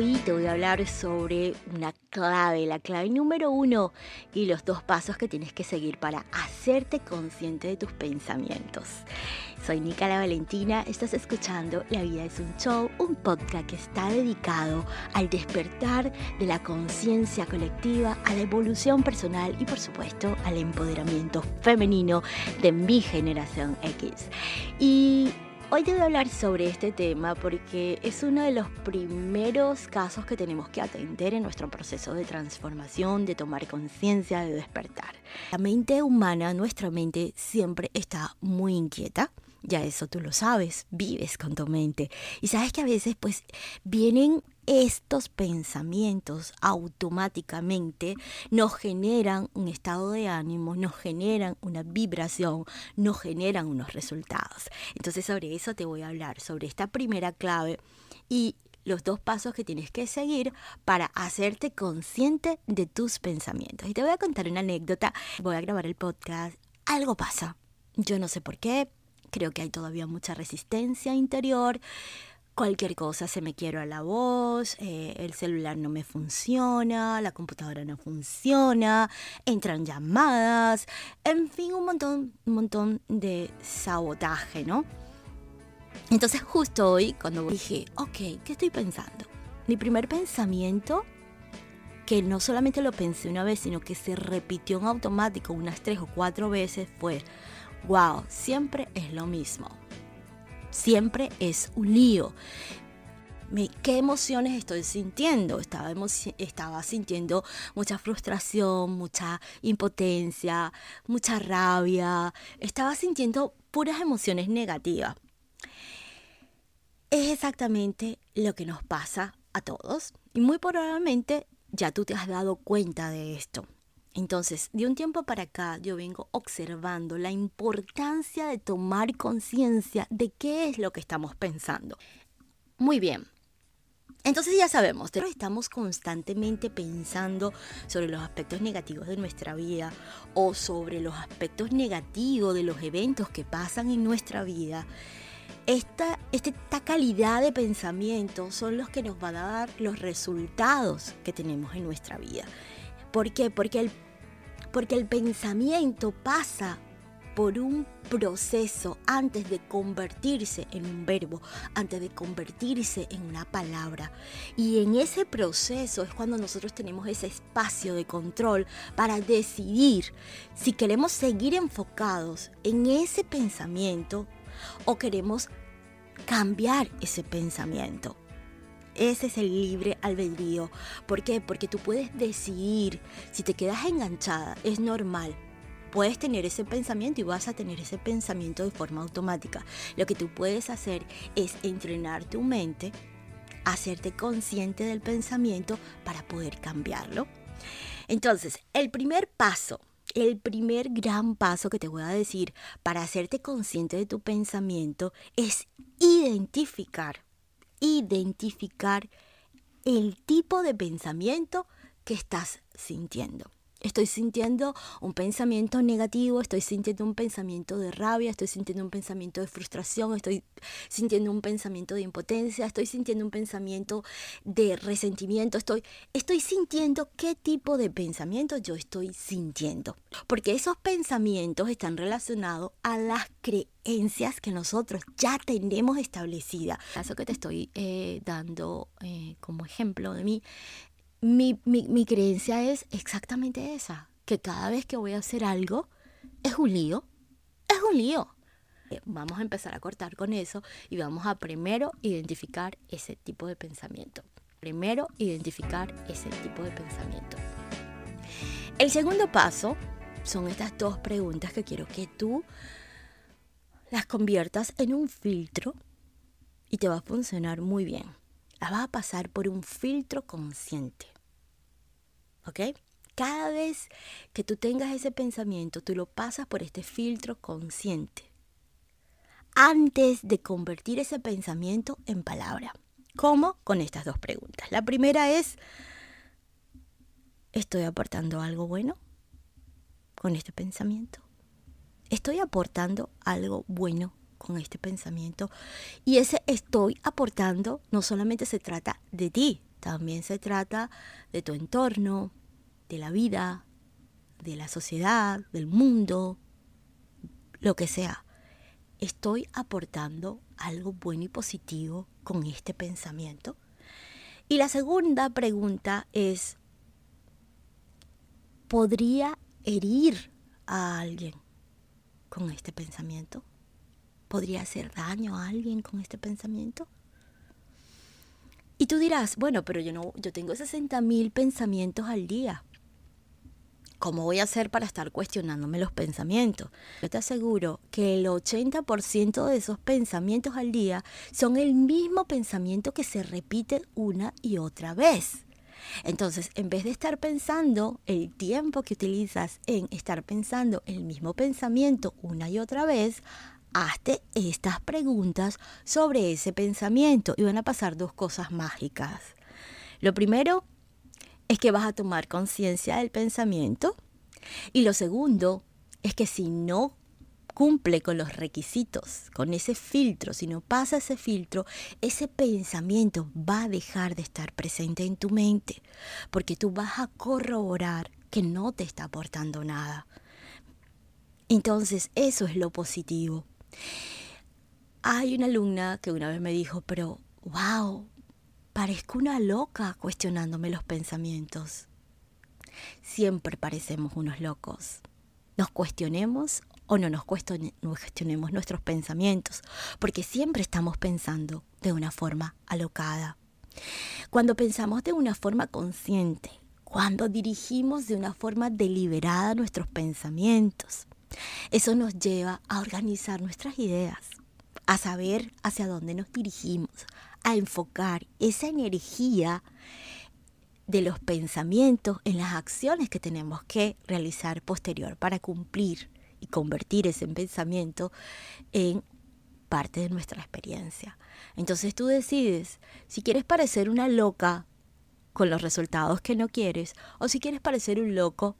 Hoy te voy a hablar sobre una clave, la clave número uno y los dos pasos que tienes que seguir para hacerte consciente de tus pensamientos. Soy Nicola Valentina, estás escuchando La vida es un show, un podcast que está dedicado al despertar de la conciencia colectiva, a la evolución personal y por supuesto al empoderamiento femenino de mi generación X. Y Hoy te voy a hablar sobre este tema porque es uno de los primeros casos que tenemos que atender en nuestro proceso de transformación, de tomar conciencia, de despertar. La mente humana, nuestra mente, siempre está muy inquieta. Ya eso tú lo sabes, vives con tu mente. Y sabes que a veces pues vienen estos pensamientos automáticamente nos generan un estado de ánimo, nos generan una vibración, nos generan unos resultados. Entonces sobre eso te voy a hablar, sobre esta primera clave y los dos pasos que tienes que seguir para hacerte consciente de tus pensamientos. Y te voy a contar una anécdota, voy a grabar el podcast, algo pasa, yo no sé por qué, creo que hay todavía mucha resistencia interior cualquier cosa, se me quiero a la voz, eh, el celular no me funciona, la computadora no funciona, entran llamadas, en fin, un montón, un montón de sabotaje, ¿no? Entonces justo hoy, cuando dije, ok, ¿qué estoy pensando? Mi primer pensamiento, que no solamente lo pensé una vez, sino que se repitió en automático unas tres o cuatro veces, fue, wow, siempre es lo mismo siempre es un lío. ¿Qué emociones estoy sintiendo? Estaba, estaba sintiendo mucha frustración, mucha impotencia, mucha rabia. Estaba sintiendo puras emociones negativas. Es exactamente lo que nos pasa a todos y muy probablemente ya tú te has dado cuenta de esto. Entonces, de un tiempo para acá yo vengo observando la importancia de tomar conciencia de qué es lo que estamos pensando. Muy bien. Entonces ya sabemos, estamos constantemente pensando sobre los aspectos negativos de nuestra vida o sobre los aspectos negativos de los eventos que pasan en nuestra vida. Esta, esta calidad de pensamiento son los que nos van a dar los resultados que tenemos en nuestra vida. ¿Por qué? Porque el, porque el pensamiento pasa por un proceso antes de convertirse en un verbo, antes de convertirse en una palabra. Y en ese proceso es cuando nosotros tenemos ese espacio de control para decidir si queremos seguir enfocados en ese pensamiento o queremos cambiar ese pensamiento. Ese es el libre albedrío. ¿Por qué? Porque tú puedes decidir si te quedas enganchada, es normal. Puedes tener ese pensamiento y vas a tener ese pensamiento de forma automática. Lo que tú puedes hacer es entrenar tu mente, hacerte consciente del pensamiento para poder cambiarlo. Entonces, el primer paso, el primer gran paso que te voy a decir para hacerte consciente de tu pensamiento es identificar identificar el tipo de pensamiento que estás sintiendo. Estoy sintiendo un pensamiento negativo, estoy sintiendo un pensamiento de rabia, estoy sintiendo un pensamiento de frustración, estoy sintiendo un pensamiento de impotencia, estoy sintiendo un pensamiento de resentimiento, estoy, estoy sintiendo qué tipo de pensamiento yo estoy sintiendo. Porque esos pensamientos están relacionados a las creencias que nosotros ya tenemos establecidas. Eso que te estoy eh, dando eh, como ejemplo de mí mi, creencia es exactamente esa, que cada vez que voy a hacer algo es un lío, es un lío. Eh, vamos a empezar a cortar con eso y vamos a primero identificar ese tipo de pensamiento. Primero identificar ese tipo de pensamiento. El segundo paso son estas dos preguntas que quiero que tú las conviertas en un filtro y te va a funcionar muy bien la vas a pasar por un filtro consciente. ¿Ok? ¿Qué cada vez que tú tengas ese pensamiento, tú lo pasas por este filtro consciente antes de convertir ese pensamiento en palabra. ¿Cómo? Con estas dos preguntas. La primera es, ¿estoy aportando algo bueno con este pensamiento? ¿Estoy aportando algo bueno con este pensamiento? Y ese estoy aportando no solamente se trata de ti, también se trata de tu entorno, de la vida, de la sociedad, del mundo, lo que sea estoy aportando algo bueno y positivo con este pensamiento? Y la segunda pregunta es, ¿podría herir a alguien con este pensamiento? ¿Podría hacer daño a alguien con este pensamiento? Y tú dirás, bueno, pero yo no, yo tengo 60 mil pensamientos al día. ¿Cómo voy a hacer para estar cuestionándome los pensamientos? Yo te aseguro que el 80% de esos pensamientos al día son el mismo pensamiento que se repite una y otra vez. Entonces, en vez de estar pensando el tiempo que utilizas en estar pensando el mismo pensamiento una y otra vez, hazte estas preguntas sobre ese pensamiento y van a pasar dos cosas mágicas. Lo primero es que vas a tomar conciencia del pensamiento. Y lo segundo es que si no cumple con los requisitos, con ese filtro, si no pasa ese filtro, ese pensamiento va a dejar de estar presente en tu mente, porque tú vas a corroborar que no te está aportando nada. Entonces, eso es lo positivo. Hay una alumna que una vez me dijo, pero, wow, Parezco una loca cuestionándome los pensamientos. Siempre parecemos unos locos. Nos cuestionemos o no nos cuestionemos nuestros pensamientos, porque siempre estamos pensando de una forma alocada. Cuando pensamos de una forma consciente, cuando dirigimos de una forma deliberada nuestros pensamientos, eso nos lleva a organizar nuestras ideas, a saber hacia dónde nos dirigimos, a enfocar esa energía de los pensamientos en las acciones que tenemos que realizar posterior para cumplir y convertir ese pensamiento en parte de nuestra experiencia. Entonces tú decides si quieres parecer una loca con los resultados que no quieres o si quieres parecer un loco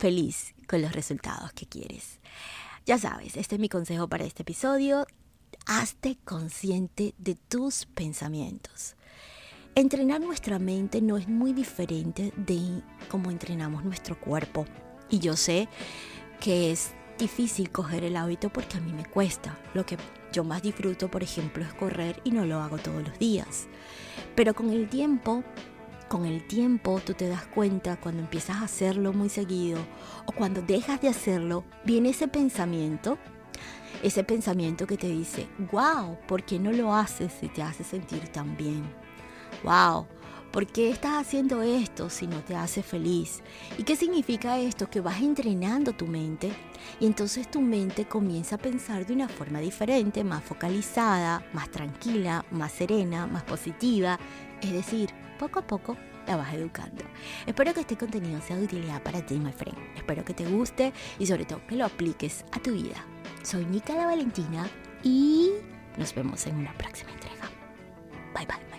feliz con los resultados que quieres. Ya sabes, este es mi consejo para este episodio hazte consciente de tus pensamientos. Entrenar nuestra mente no es muy diferente de cómo entrenamos nuestro cuerpo. Y yo sé que es difícil coger el hábito porque a mí me cuesta. Lo que yo más disfruto, por ejemplo, es correr y no lo hago todos los días. Pero con el tiempo, con el tiempo tú te das cuenta cuando empiezas a hacerlo muy seguido o cuando dejas de hacerlo, viene ese pensamiento ese pensamiento que te dice, wow, ¿por qué no lo haces si te hace sentir tan bien? Wow, ¿por qué estás haciendo esto si no te hace feliz? ¿Y qué significa esto? Que vas entrenando tu mente y entonces tu mente comienza a pensar de una forma diferente, más focalizada, más tranquila, más serena, más positiva. Es decir, poco a poco la vas educando. Espero que este contenido sea de utilidad para ti, my friend. Espero que te guste y sobre todo que lo apliques a tu vida. Soy Nica la Valentina y nos vemos en una próxima entrega. Bye bye.